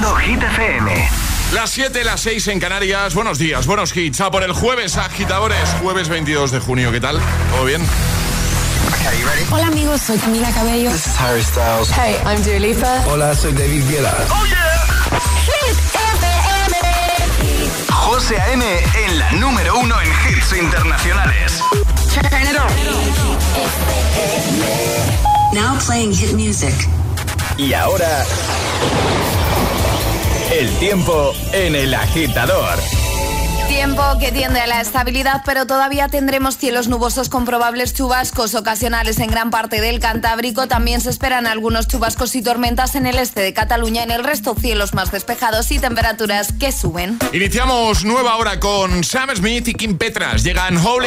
Escuchando Hit FM. Las 7, las 6 en Canarias. Buenos días, buenos hits. A por el jueves, agitadores. Jueves 22 de junio. ¿Qué tal? ¿Todo bien? Hola amigos, soy Camila Cabello. This is Harry Styles. Hey, I'm Dua Lipa. Hola, soy David Guetta. ¡Oh, yeah! Hit FM. José A.M. en la número uno en hits internacionales. Turn it on. Now playing hit music. Y ahora... El tiempo en el agitador. Tiempo que tiende a la estabilidad, pero todavía tendremos cielos nubosos con probables chubascos ocasionales en gran parte del Cantábrico. También se esperan algunos chubascos y tormentas en el este de Cataluña. En el resto, cielos más despejados y temperaturas que suben. Iniciamos nueva hora con Sam Smith y Kim Petras. Llegan Holy.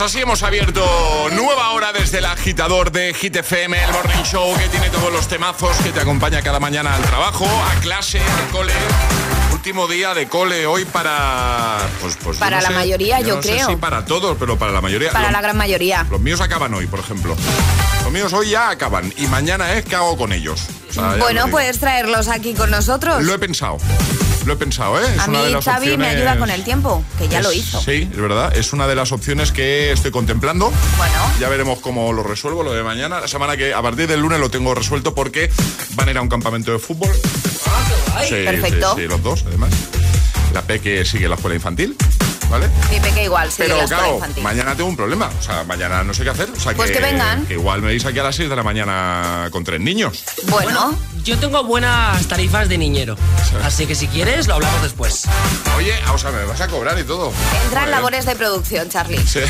Pues así hemos abierto nueva hora desde el agitador de Hit FM, el Morning Show que tiene todos los temazos que te acompaña cada mañana al trabajo, a clase, al cole. Último día de cole hoy para. Pues, pues Para no la sé, mayoría, yo no sé creo. si para todos, pero para la mayoría. Para Los- la gran mayoría. Los míos acaban hoy, por ejemplo. Los míos hoy ya acaban y mañana es que hago con ellos. O sea, Bueno, puedes traerlos aquí con nosotros. Lo he pensado. Lo he pensado, ¿eh? Es A mí una de las Xavi me ayuda con el tiempo, que ya lo hizo. Sí, es verdad. Es una de las opciones que estoy contemplando. Bueno. Ya veremos cómo lo resuelvo lo de mañana. La semana que a partir del lunes lo tengo resuelto porque van a ir a un campamento de fútbol. Sí, Perfecto. Sí, sí, los dos, además. La Peque sigue la escuela infantil, ¿vale? Mi peque igual, sí, Pero la claro, infantil. mañana tengo un problema. O sea, mañana no sé qué hacer. O sea, Pues que vengan. que igual me veis aquí a las 6 de la mañana con tres niños. Bueno, Yo tengo buenas tarifas de niñero. Así que si quieres, lo hablamos después. Oye, o sea, me vas a cobrar y todo. entran Joder. labores de producción, Charlie. Sí.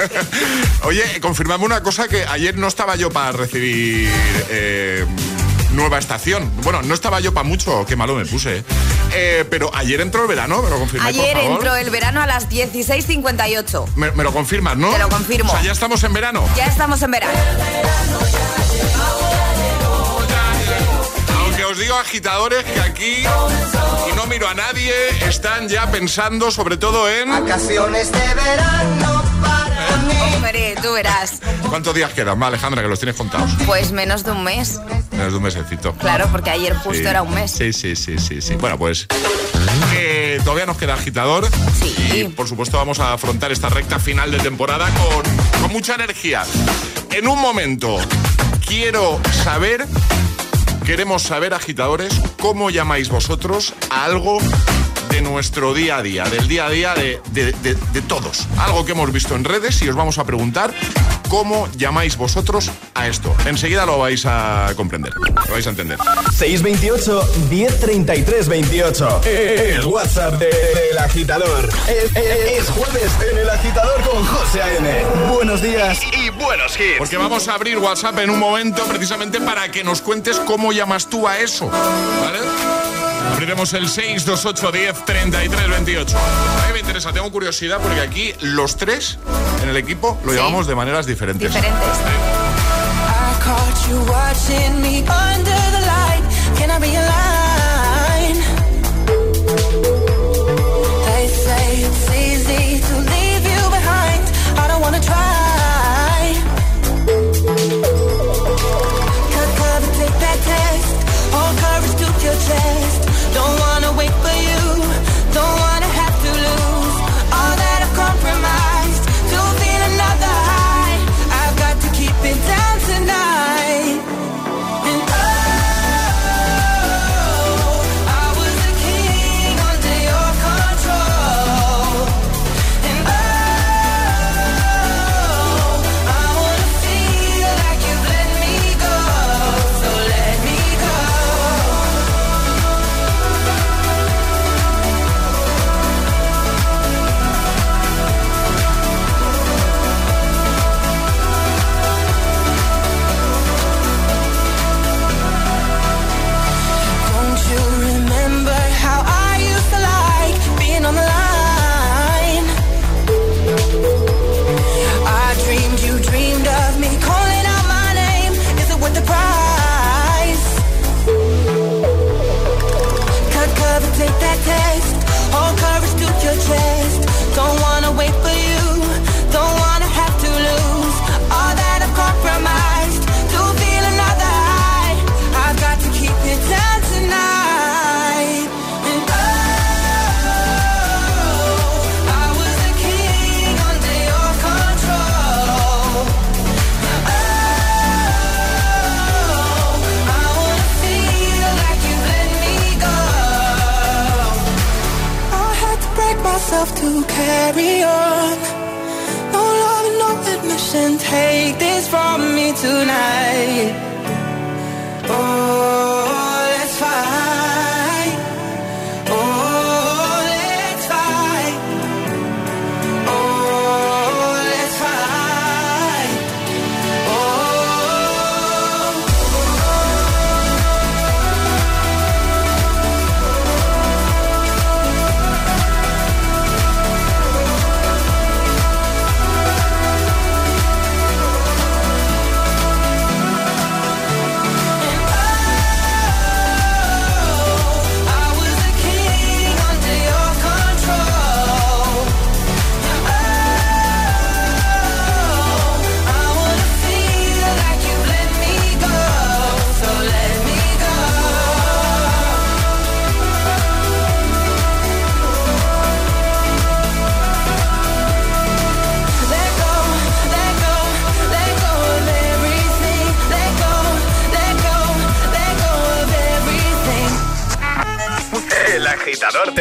Oye, confirmame una cosa que ayer no estaba yo para recibir eh, nueva estación. Bueno, no estaba yo para mucho, qué malo me puse. ¿eh? Eh, pero ayer entró el verano, me lo confirmáis, Ayer por favor? entró el verano a las 16.58. Me, me lo confirmas, ¿no? Te lo confirmo. O sea, ya estamos en verano. Ya estamos en verano. Aunque os digo, agitadores, que aquí, y no miro a nadie, están ya pensando sobre todo en... Vacaciones de verano Hombre, tú verás. ¿Cuántos días quedan, Alejandra, que los tienes contados? Pues menos de un mes. Menos de un mesecito. Claro, porque ayer justo era un mes. Sí, sí, sí, sí, sí. Bueno, pues todavía nos queda agitador. Sí. Y por supuesto vamos a afrontar esta recta final de temporada con, con mucha energía. En un momento, quiero saber Queremos saber, agitadores, cómo llamáis vosotros a algo de nuestro día a día, del día a día de, de, todos. Algo que hemos visto en redes y os vamos a preguntar cómo llamáis vosotros a esto. Enseguida lo vais a comprender, lo vais a entender. 628 1033 28. El WhatsApp del agitador. Es, jueves en el agitador con José A.N. Buenos días y, buenos hits. Porque vamos a abrir WhatsApp en un momento precisamente para que nos cuentes cómo llamas tú a eso. ¿Vale? Abriremos el 628 10 33 28. A mí me interesa, tengo curiosidad porque aquí los tres en el equipo lo llevamos de maneras diferentes. Diferentes. Don't want te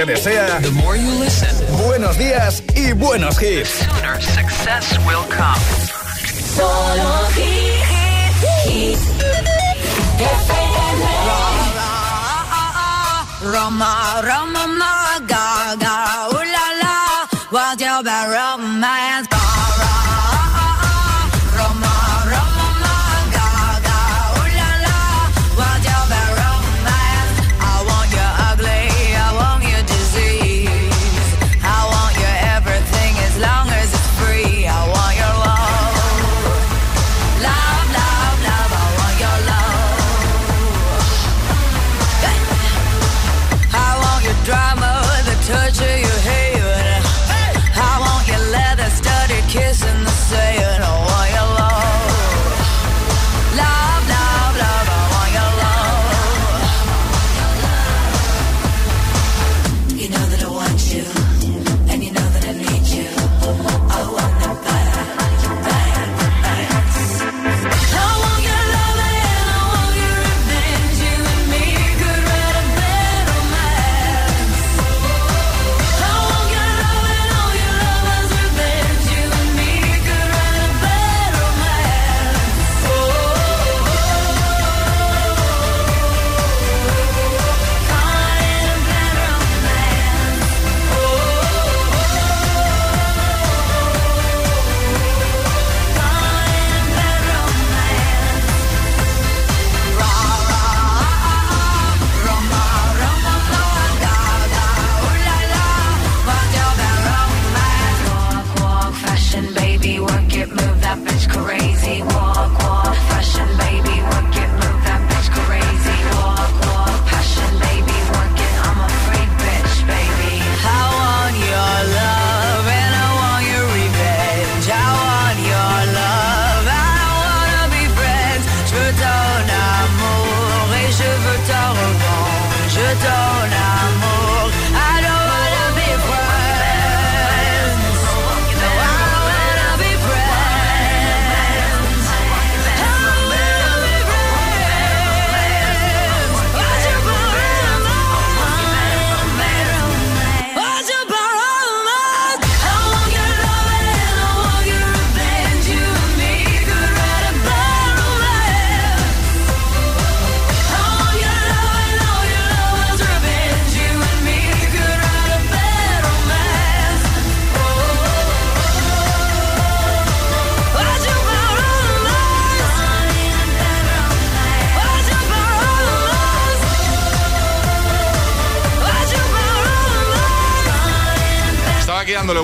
desea buenos días y buenos hits. success will come. Solo hits. Roma, Roma, Gaga, ooh la la, what's your bad romance? Dándole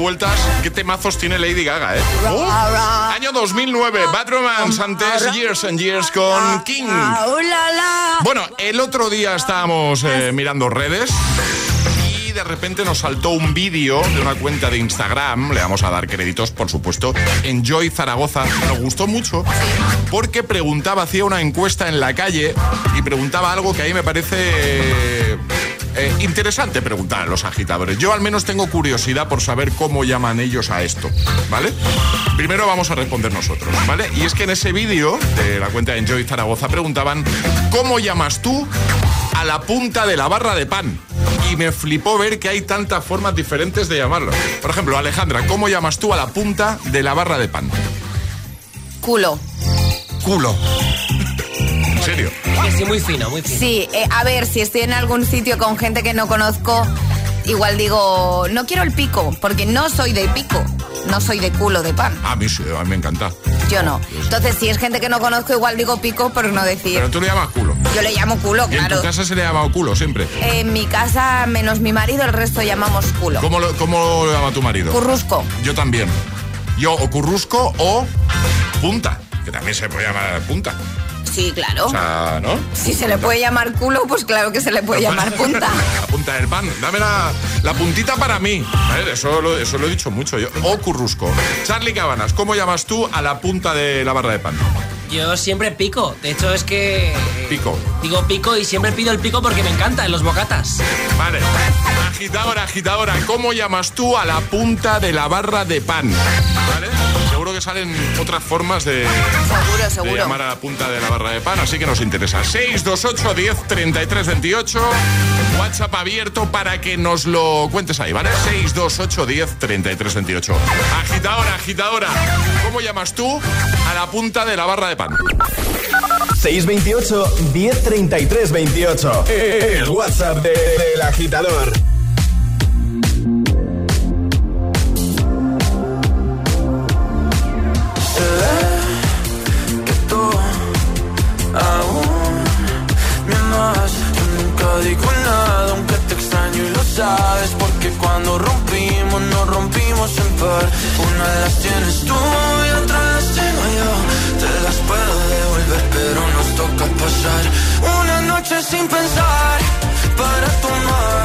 vueltas. ¿Qué temazos tiene Lady Gaga, eh? año 2009, Bad Romance, antes Years and Years con King. Bueno, el otro día estábamos eh, mirando redes y de repente nos saltó un vídeo de una cuenta de Instagram, le vamos a dar créditos, por supuesto, en Joy Zaragoza. Nos gustó mucho porque preguntaba, hacía una encuesta en la calle y preguntaba algo que ahí me parece eh, interesante preguntar a los agitadores. Yo al menos tengo curiosidad por saber cómo llaman ellos a esto, ¿vale? Primero vamos a responder nosotros, ¿vale? Y es que en ese vídeo de la cuenta de Enjoy Zaragoza preguntaban, ¿cómo llamas tú a la punta de la barra de pan? Y me flipó ver que hay tantas formas diferentes de llamarlo. Por ejemplo, Alejandra, ¿cómo llamas tú a la punta de la barra de pan? Culo. Culo serio? Sí, muy fino, muy fino. Sí, eh, a ver, si estoy en algún sitio con gente que no conozco, igual digo, no quiero el pico, porque no soy de pico, no soy de culo de pan. A mí sí, a mí me encanta. Yo no. Entonces, si es gente que no conozco, igual digo pico por no decir. Pero tú le llamas culo. Yo le llamo culo, ¿Y claro. en tu casa se le llama culo siempre? En mi casa, menos mi marido, el resto llamamos culo. ¿Cómo lo, cómo lo llama tu marido? Currusco. Yo también. Yo o currusco o punta, que también se puede llamar punta. Sí, claro. O sea, ¿no? Si se le puede llamar culo, pues claro que se le puede llamar punta. la punta del pan. Dame la, la puntita para mí. A ver, eso, lo, eso lo he dicho mucho yo. O currusco. Charlie Cabanas, ¿cómo llamas tú a la punta de la barra de pan? Yo siempre pico. De hecho, es que. Pico. Digo pico y siempre pido el pico porque me encanta en los bocatas. Vale. Agitadora, agitadora, ¿cómo llamas tú a la punta de la barra de pan? ¿Vale? Que salen otras formas de, Seguro, seguro. de llamar a la punta de la barra de pan, así que nos interesa. 628 10 33 28. WhatsApp abierto para que nos lo cuentes ahí, ¿vale? 628 10 33 28. Agitadora, agitadora, ¿cómo llamas tú a la punta de la barra de pan? 628 1033 28. El WhatsApp de- del agitador. Rompimos en. Una de las tienes tú y otra las tengo yo. Te las puedo devolver, pero nos toca pasar una noche sin pensar para tomar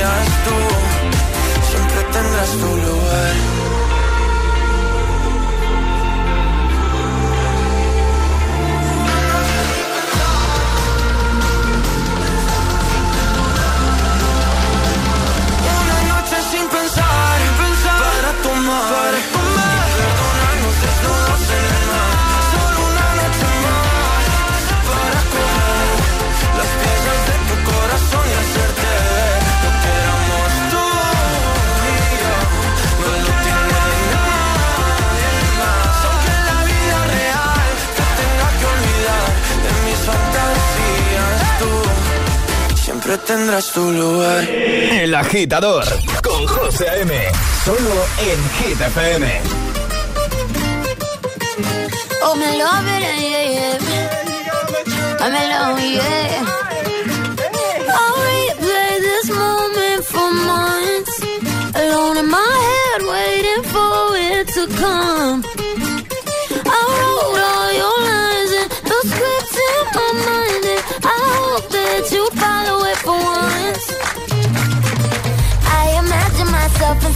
fantasías. Tú siempre tendrás tu lugar. Siempre tendrás tu lugar. El agitador con José M. Solo en Hit FM. Oh, me love it, yeah, yeah. I'm alone, yeah. I'll replay this moment for months. Alone in my head, waiting for it to come.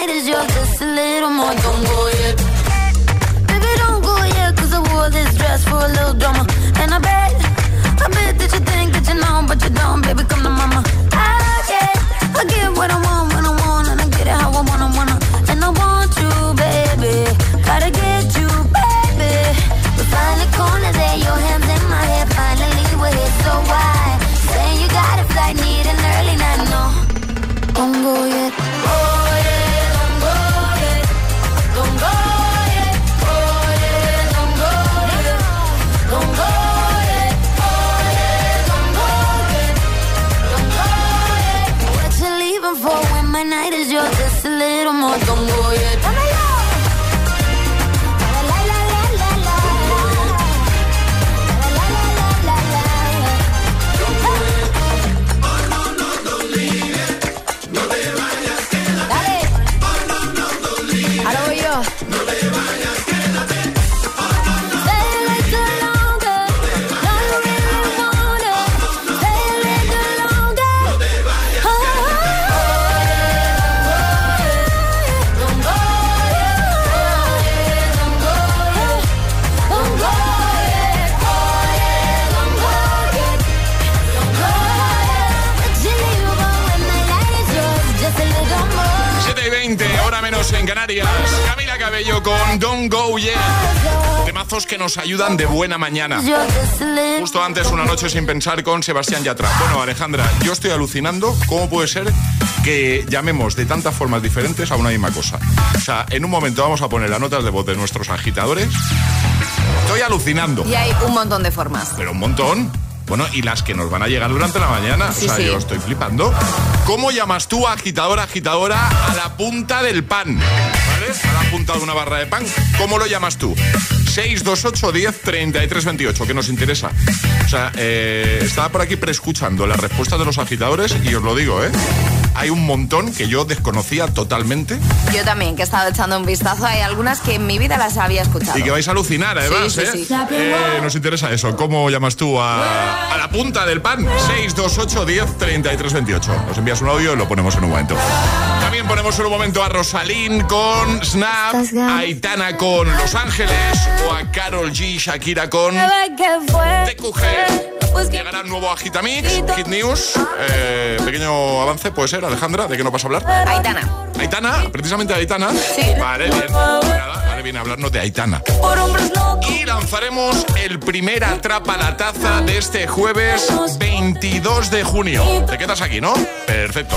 night is yours? Just a little more. Don't go yet. Nos ayudan de buena mañana. Justo antes, una noche sin pensar con Sebastián Yatra. Bueno, Alejandra, yo estoy alucinando cómo puede ser que llamemos de tantas formas diferentes a una misma cosa. O sea, en un momento vamos a poner las notas de voz de nuestros agitadores. Estoy alucinando. Y hay un montón de formas. Pero un montón. Bueno, y las que nos van a llegar durante la mañana. Sí, o sea, sí. yo estoy flipando. ¿Cómo llamas tú, agitadora, agitadora, a la punta del pan? ¿Vale? A la punta de una barra de pan. ¿Cómo lo llamas tú? 628 10 33 28, que nos interesa. O sea, eh, estaba por aquí preescuchando las respuestas de los agitadores y os lo digo, ¿eh? Hay un montón que yo desconocía totalmente Yo también, que he estado echando un vistazo. Hay algunas que en mi vida las había escuchado. y que vais a alucinar, además, Sí, sí, ¿eh? Eh, Nos interesa eso. ¿Cómo llamas tú a, a la punta del pan? 628 10 33 28. Nos envías un audio y lo ponemos en un momento. También ponemos en un momento a Rosalín con Snap, a Aitana con Los Ángeles o a Carol G, Shakira con. TQG. Llegará un nuevo Agitamix, Hit News. Eh, pequeño avance, puede ser, Alejandra, ¿de qué no vas a hablar? Aitana. Aitana, precisamente Aitana. Sí. Vale, bien. Nada, vale, bien hablarnos de Aitana. Por hombres locos. Y lanzaremos el primer Atrapa la Taza de este jueves 22 de junio. Te quedas aquí, ¿no? Perfecto.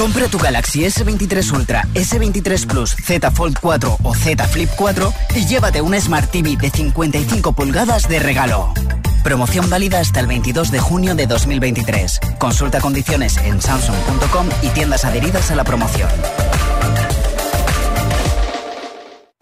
Compra tu Galaxy S23 Ultra, S23 Plus, Z Fold 4 o Z Flip 4 y llévate un Smart TV de 55 pulgadas de regalo. Promoción válida hasta el 22 de junio de 2023. Consulta condiciones en samsung.com y tiendas adheridas a la promoción.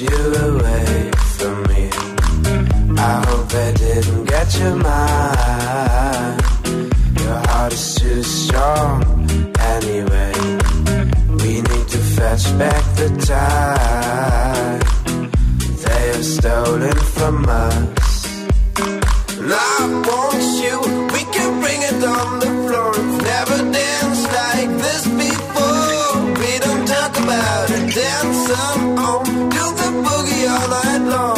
you away from me. I hope I didn't get your mind. Your heart is too strong anyway. We need to fetch back the time they have stolen from us. And I want you, we can bring it on the floor. Never danced like this before. We don't talk about it, dance some on. No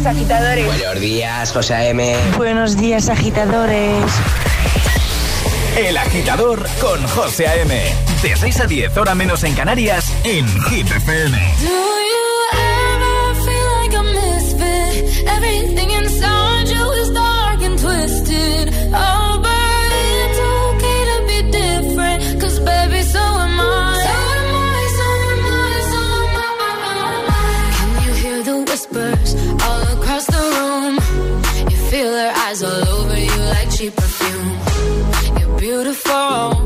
días, agitadores. Buenos días, José M. Buenos días, agitadores. El agitador con José A.M. De 6 a 10, hora menos en Canarias, en Hit FM. Do you ever feel like a misfit? Everything inside you is dark and twisted. Oh. cheap perfume. You're beautiful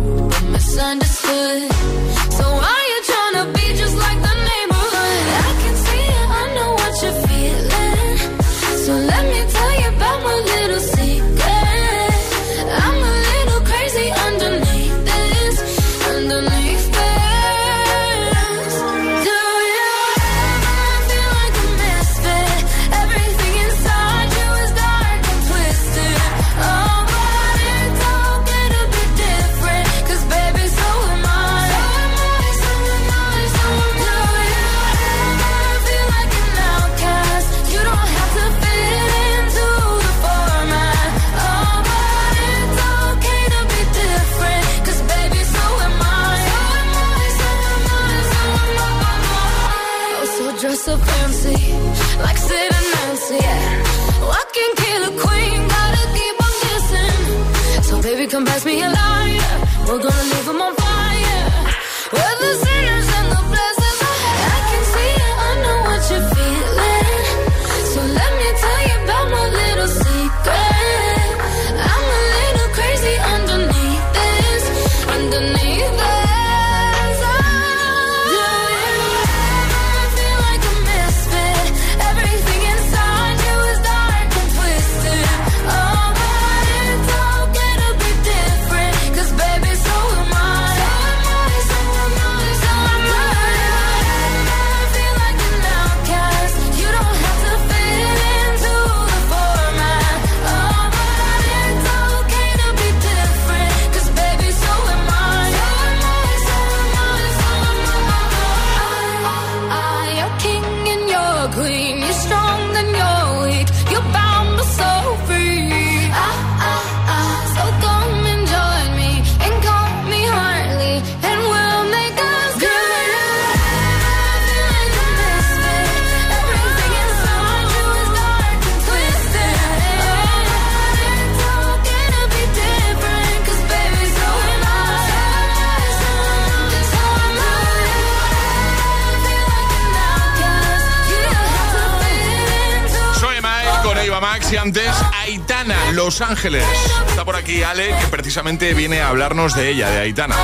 Los Ángeles. Está por aquí Ale, que precisamente viene a hablarnos de ella, de Aitana.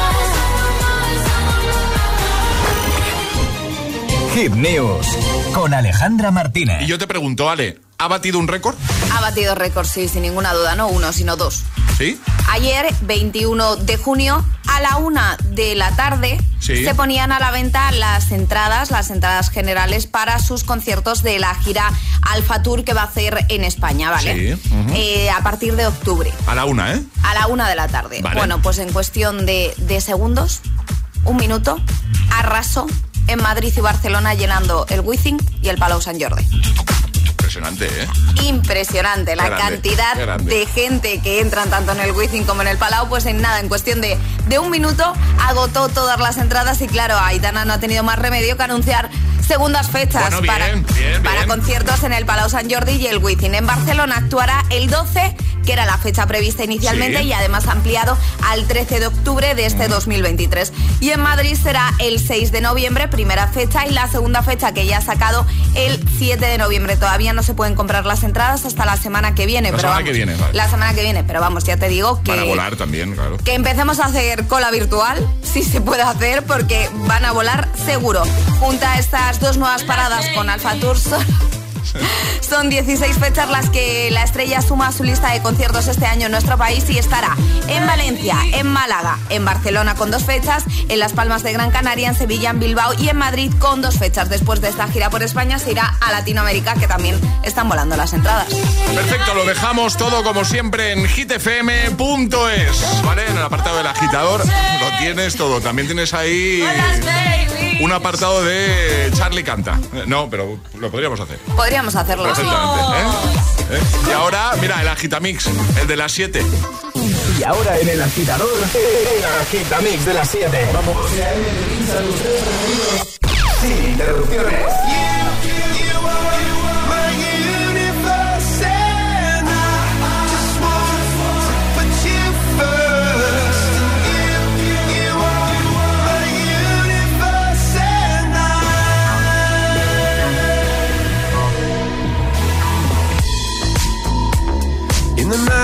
Hit News con Alejandra Martínez. Y yo te pregunto, Ale, ¿ha batido un récord? Ha batido récord, sí, sin ninguna duda, no uno, sino dos. ¿Sí? Ayer, 21 de junio, a la una de la tarde se ponían a la venta las entradas, las entradas generales para sus conciertos de la gira Alfa Tour que va a hacer en España, ¿vale? Sí. Eh, a partir de octubre. A la una, ¿eh? A la una de la tarde. Bueno, pues en cuestión de, segundos, un minuto, arrasó en Madrid y Barcelona llenando el Wizzing y el Palau San Jordi impresionante, ¿eh? Impresionante la cantidad de gente que entran tanto en el Wizzing como en el Palau, pues en nada, en cuestión de, de un minuto agotó todas las entradas y claro, Aitana no ha tenido más remedio que anunciar segundas fechas para, para conciertos en el Palau San Jordi y el Wizzing. En Barcelona actuará el 12 que era la fecha prevista inicialmente y además ampliado al 13 de octubre de este 2023. Y en Madrid será el 6 de noviembre, primera fecha, y la segunda fecha que ya ha sacado el 7 de noviembre. Todavía no se pueden comprar las entradas hasta la semana que viene. La pero semana que viene, La semana que viene, pero vamos, ya te digo que... Van a volar también, claro. Que empecemos a hacer cola virtual, si se puede hacer, porque van a volar seguro. Junta estas dos nuevas paradas con Alfa Tour Son 16 fechas las que la estrella suma a su lista de conciertos este año en nuestro país y estará en Valencia, en Málaga, en Barcelona con dos fechas, en Las Palmas de Gran Canaria, en Sevilla, en Bilbao y en Madrid con dos fechas. Después de esta gira por España se irá a Latinoamérica que también están volando las entradas. Perfecto, lo dejamos todo como siempre en hitfm.es, ¿vale? En el apartado del agitador lo tienes todo. También tienes ahí un apartado de Charlie Canta. No, pero lo podríamos hacer. Podríamos hacerlo. Perfectamente. ¿eh? ¿Eh? Y ahora, mira, el Agitamix, el de las 7. Y ahora en el agitador, el Agitamix de las 7. Vamos. Sin interrupciones.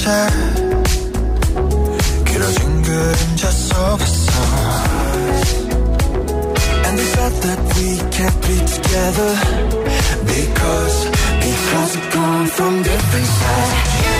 변했었지 길어진 그림자 속에서 And they said that we can't be together Because, because we're gone from different sides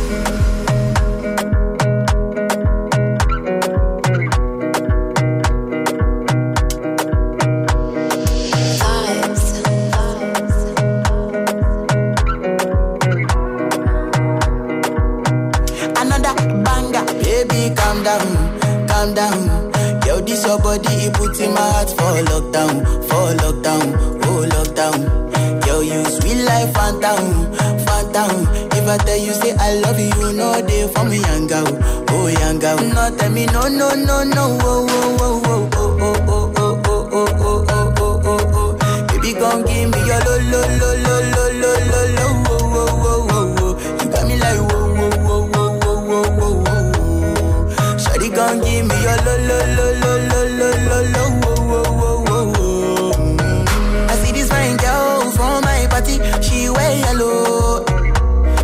me no, no, no, no, oh, oh, oh, oh, oh, oh, oh, oh, oh, oh, oh, oh, oh, oh, oh. Baby, gon' give me your lo, lo, lo, lo, lo, lo, lo, lo, oh, oh, oh, oh, oh. You got me like whoa, whoa, whoa, whoa, whoa, whoa, whoa, whoa. Shawty gon' give me your lo, lo, lo, lo, lo, lo, lo, lo, oh, oh, oh, oh, oh. Mm. I see this fine girl from my party, she wear yellow.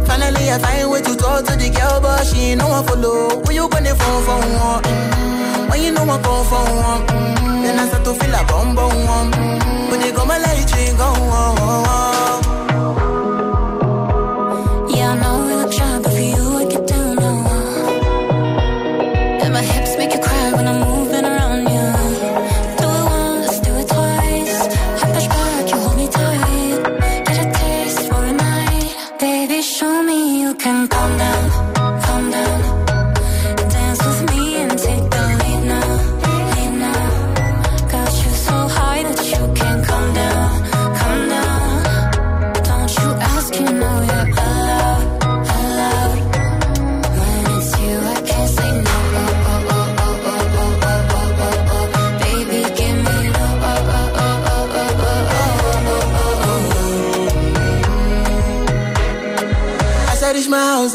Finally, I find way to talk to the girl, but she no one follow. You I come for. Then I start to feel a bum bum one. When they go my light, you go on.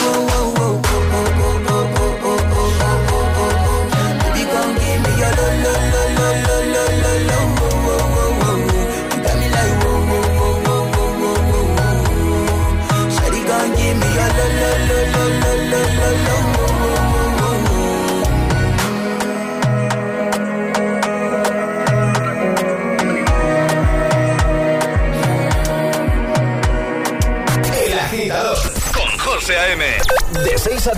oh,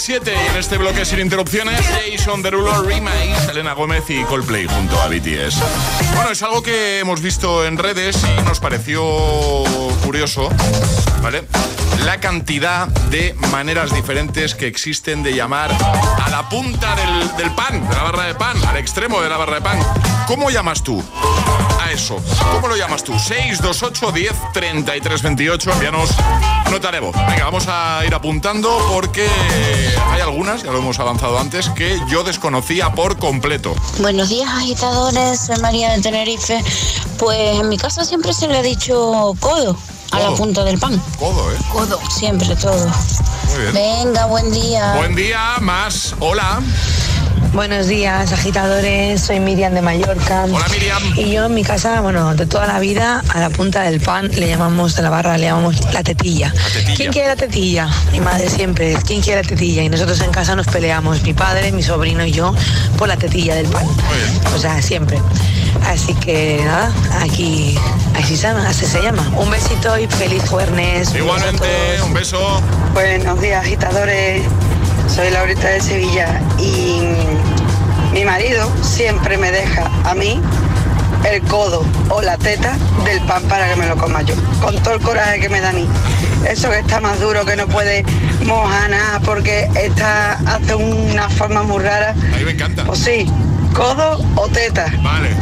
Las 7 y en este bloque sin interrupciones, Jason Derulo, Remake, Elena Gómez y Coldplay junto a BTS. Bueno, es algo que hemos visto en redes y nos pareció curioso, ¿vale? La cantidad de maneras diferentes que existen de llamar a la punta del, del pan, de la barra de pan, al extremo de la barra de pan. ¿Cómo llamas tú? Eso. ¿Cómo lo llamas tú? 628 10 33 28. Envíanos nota de voz. Venga, vamos a ir apuntando porque hay algunas, ya lo hemos avanzado antes, que yo desconocía por completo. Buenos días, agitadores. Soy María de Tenerife. Pues en mi casa siempre se le ha dicho codo a la punta del pan. Codo, ¿eh? Codo. Siempre, todo. Muy bien. Venga, buen día. Buen día, más. Hola. Buenos días, agitadores. Soy Miriam de Mallorca. Hola, Miriam. Y yo en mi casa, bueno, de toda la vida, a la punta del pan le llamamos, de la barra le llamamos la tetilla. tetilla. ¿Quién quiere la tetilla? Mi madre siempre, ¿quién quiere la tetilla? Y nosotros en casa nos peleamos, mi padre, mi sobrino y yo, por la tetilla del pan. O sea, siempre. Así que nada, aquí, así se llama, así se llama. Un besito y feliz jueves. Igualmente, un beso. Buenos días, agitadores. Soy Laurita de Sevilla y mi marido siempre me deja a mí el codo o la teta del pan para que me lo coma yo, con todo el coraje que me da a mí. Eso que está más duro, que no puede mojar nada porque está, hace una forma muy rara. A mí me encanta. Pues sí, codo o teta. Vale.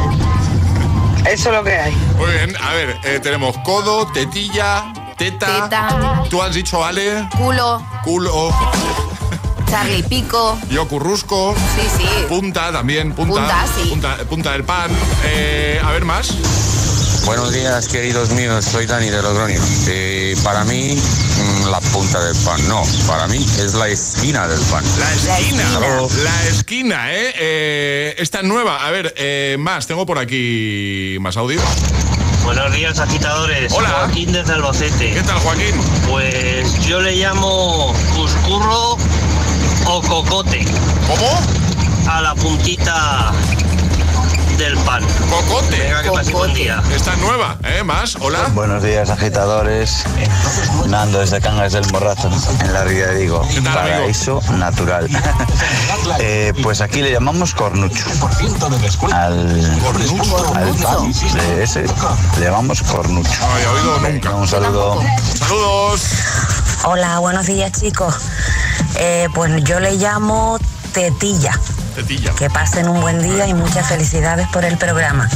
Eso es lo que hay. Muy bien, a ver, eh, tenemos codo, tetilla, teta. Teta. Tú has dicho, Ale, Culo, culo. Charlie Pico. Yo currusco. Sí, sí. Punta también, punta. Punta, sí. Punta, punta del pan. Eh, a ver más. Buenos días, queridos míos. Soy Dani de Logroño. Eh, para mí, mm, la punta del pan. No, para mí es la esquina del pan. La esquina. esquina. La esquina, ¿eh? eh esta nueva. A ver, eh, más. Tengo por aquí más audio. Buenos días, agitadores. Hola. Joaquín desde Albacete. ¿Qué tal, Joaquín? Pues yo le llamo cuscurro o cocote. ¿Cómo? A la puntita del pan. Cocote. Venga, que pase buen día. Esta nueva, ¿eh? Más. Hola. Buenos días, agitadores. Nando desde Cangas del Morrazo, en la Ría de Vigo. Paraíso natural. Eh, pues aquí le llamamos cornucho. Al, al pan de ese le llamamos cornucho. Un saludo. Saludos. Hola, buenos días chicos. Eh, pues yo le llamo Tetilla. Tetilla. Que pasen un buen día y muchas felicidades por el programa.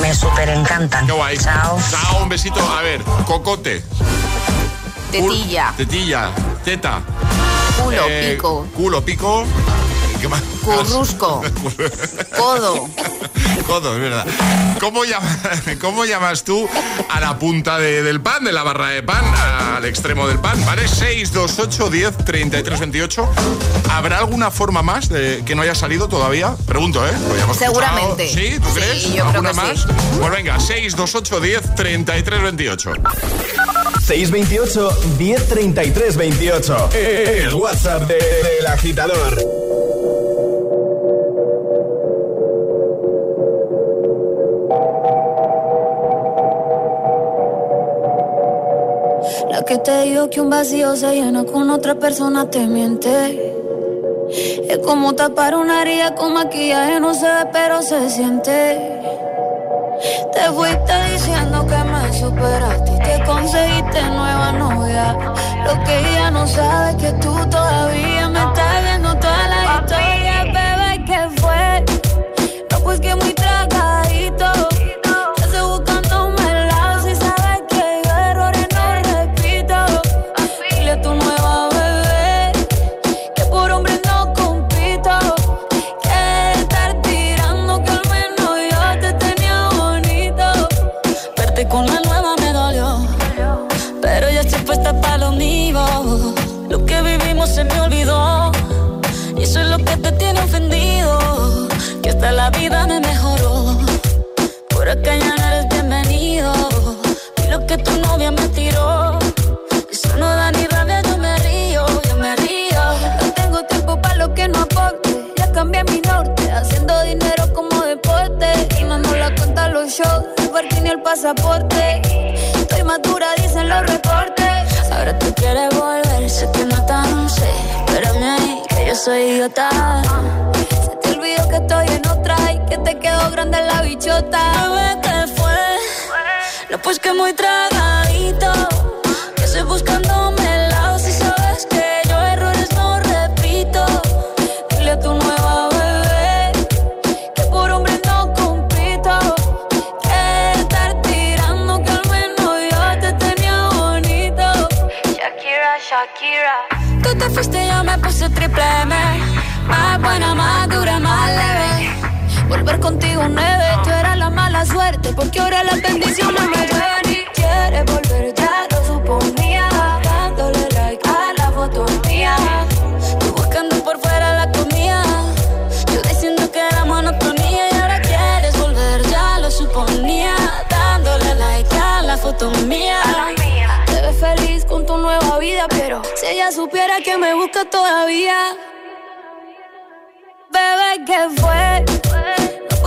Me súper encantan. Qué guay. Chao. Chao, un besito. A ver, cocote. Tetilla. Tetilla. Teta. Culo, Eh, pico. Culo, pico. ¿Qué más? Currusco. Codo. Codo, es verdad. ¿Cómo, llama- cómo llamas tú a la punta de- del pan, de la barra de pan, al extremo del pan? ¿Vale? 628 10 33 28. ¿Habrá alguna forma más de que no haya salido todavía? Pregunto, ¿eh? Seguramente. escuchado. ¿Sí? ¿Tú Sí, crees? yo creo ¿Alguna que más? sí. Pues venga, 628 10 33 28. 628 1033 28. El WhatsApp de- del agitador. Que te dijo que un vacío se llena con otra persona te miente. Es como tapar una herida con maquillaje, no se ve, pero se siente. Te fuiste diciendo que me superaste y que conseguiste nueva novia. Lo que ella no sabe es que tú todavía me estás viendo toda la historia, bebé, ¿qué fue? No, pues que muy la vida me mejoró. Por acá ya no eres bienvenido. Y lo que tu novia me tiró. Eso no da ni rabia, yo me río, yo me río. No tengo tiempo para lo que no aporte. Ya cambié mi norte, haciendo dinero como deporte. Y no nos la cuentan los shows, el parking ni el pasaporte. Estoy madura, dicen los reportes. Ahora tú quieres volver, sé que no tan sé. Espérame ahí, que yo soy idiota. Olvidó que estoy en otra y que te quedó grande la bichota. Bebé, ¿qué fue? No, pues que muy tragadito. Que estoy buscándome Volver contigo nueve, tú eras la mala suerte, porque ahora las bendiciones me llueven y quieres volver, ya lo suponía. Dándole like a la foto mía. Tú buscando por fuera la comida. Yo diciendo que era monotonía y ahora quieres volver, ya lo suponía. Dándole like a la foto mía. Te ves feliz con tu nueva vida, pero si ella supiera que me busca todavía. Bebé, ¿qué fue?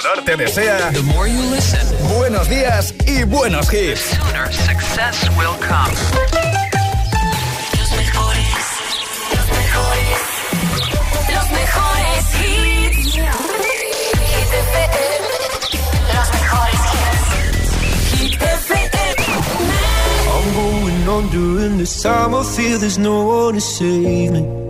Agitador te desea buenos días y buenos hits. Success will come. Los mejores, los mejores, los mejores hits. Hit FM. Los mejores hits. Hit FM. I'm going under, and this time I feel there's no one to save me.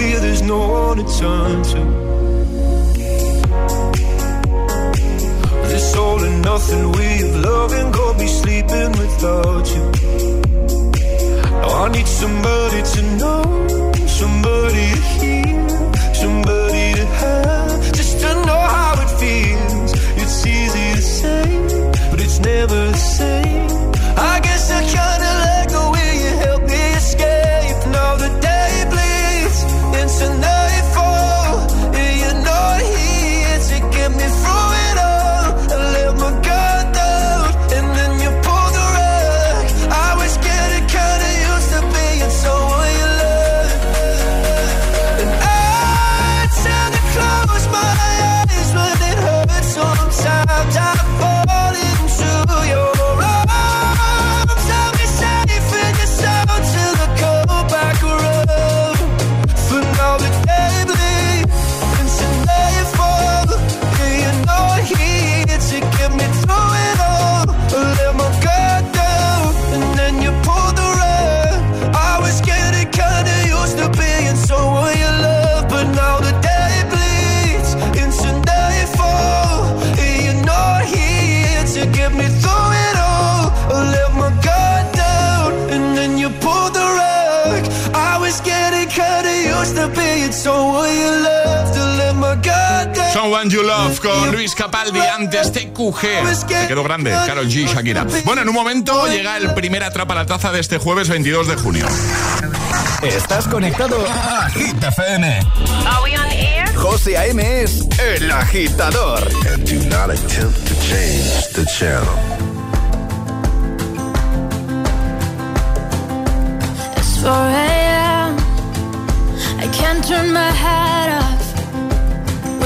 feel there's no one to turn to. This all and nothing way of loving got me sleeping without you. Now I need somebody to know, somebody to hear, somebody to have, just to know how it feels. It's easy to say, but it's never the same. I guess I kinda Love con Luis Capaldi antes TQG. Te quedó grande, Carol G, Shakira. Bueno, en un momento llega el primer Atrapa la Taza de este jueves 22 de junio. Estás conectado a Hit FM. Are we on air? José A.M. es el agitador. And do not attempt to change the channel. It's 4 a.m. I can't turn my head.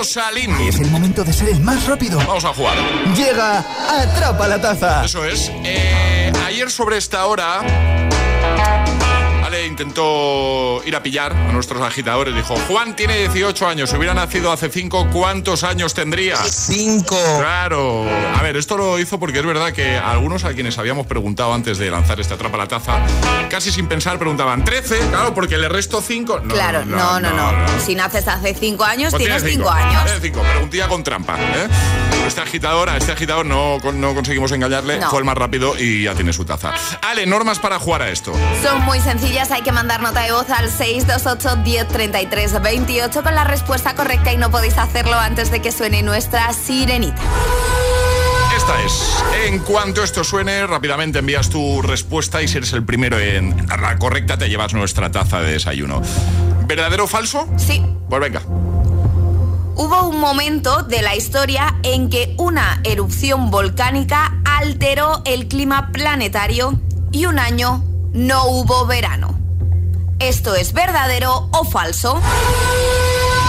Es el momento de ser el más rápido. Vamos a jugar. Llega Atrapa la Taza. Eso es. Eh, ayer sobre esta hora... Ale intentó ir a pillar a nuestros agitadores. Dijo, Juan tiene 18 años. Si hubiera nacido hace 5, ¿cuántos años tendría? 5. Claro. A ver, esto lo hizo porque es verdad que algunos a quienes habíamos preguntado antes de lanzar esta Atrapa la Taza, casi sin pensar preguntaban, 13, claro, porque le resto 5. No, claro, no no, no, Si naces hace cinco años, Pues tienes tienes cinco, cinco. años. Tienes cinco, preguntilla con trampa. ¿eh? Este agitador, a este agitador no, no conseguimos engañarle, fue el más rápido y ya tiene su taza. Ale, normas para jugar a esto. Son muy sencillas, hay que mandar nota de voz al 628 1033 28 con la respuesta correcta y no podéis hacerlo antes de que suene nuestra sirenita. Esta es. En cuanto esto suene, rápidamente envías tu respuesta y si eres el primero en dar la correcta, te llevas nuestra taza de desayuno. ¿Verdadero o falso? Sí. Pues venga. Hubo un momento de la historia en que una erupción volcánica alteró el clima planetario y un año no hubo verano. ¿Esto es verdadero o falso?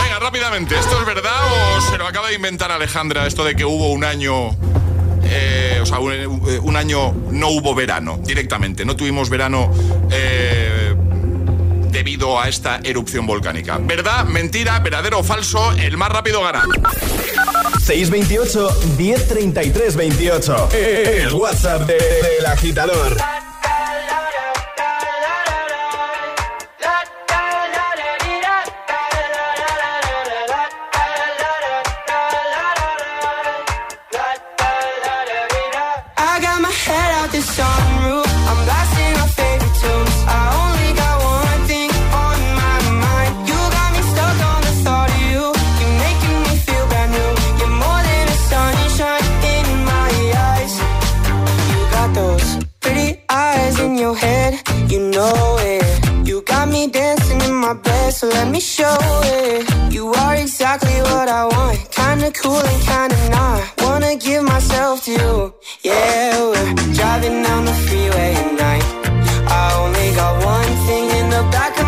Venga, rápidamente. ¿Esto es verdad o se lo acaba de inventar Alejandra? Esto de que hubo un año. eh, o sea, un, un año no hubo verano directamente. No tuvimos verano eh, debido a esta erupción volcánica. ¿Verdad? ¿Mentira? ¿Verdadero o falso? El más rápido gana. 628 1033 28. El WhatsApp de- del agitador. so let me show it. You are exactly what I want. Kinda cool and kinda not. Wanna give myself to you. Yeah, we're driving down the freeway at night. I only got one thing in the back